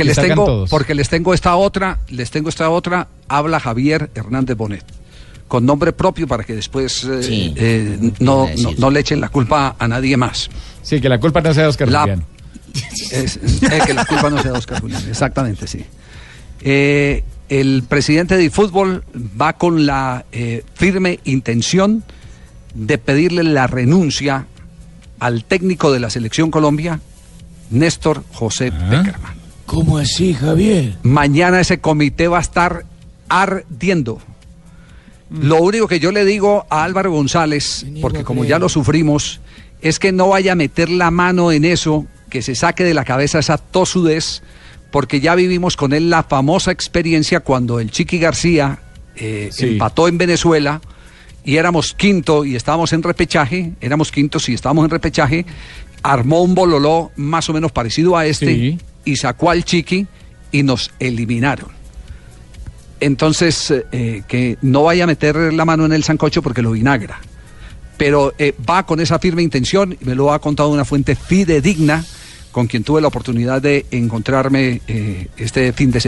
Que les sacan tengo, todos. porque les tengo esta otra, les tengo esta otra, habla Javier Hernández Bonet, con nombre propio para que después eh, Sí. eh, no, no, no le echen la culpa a nadie más. Sí, que la culpa no sea de Oscar La- Julián. Es- eh, que la culpa no sea de Oscar Julián, exactamente, sí. Eh, el presidente de fútbol va con la eh, firme intención de pedirle la renuncia al técnico de la selección Colombia, Néstor José Ah. ¿Cómo así, Javier? Mañana ese comité va a estar ardiendo. Lo único que yo le digo a Álvaro González, porque como ya lo sufrimos, es que no vaya a meter la mano en eso, que se saque de la cabeza esa tosudez, porque ya vivimos con él la famosa experiencia cuando el Chiqui García eh, Sí. empató en Venezuela y éramos quinto y estábamos en repechaje, éramos quintos y estábamos en repechaje, armó un bololó más o menos parecido a este Sí. Y sacó al Chiqui y nos eliminaron. Entonces, eh, eh, que no vaya a meter la mano en el sancocho porque lo vinagra. Pero eh, va con esa firme intención, y me lo ha contado una fuente fidedigna con quien tuve la oportunidad de encontrarme este fin de semana.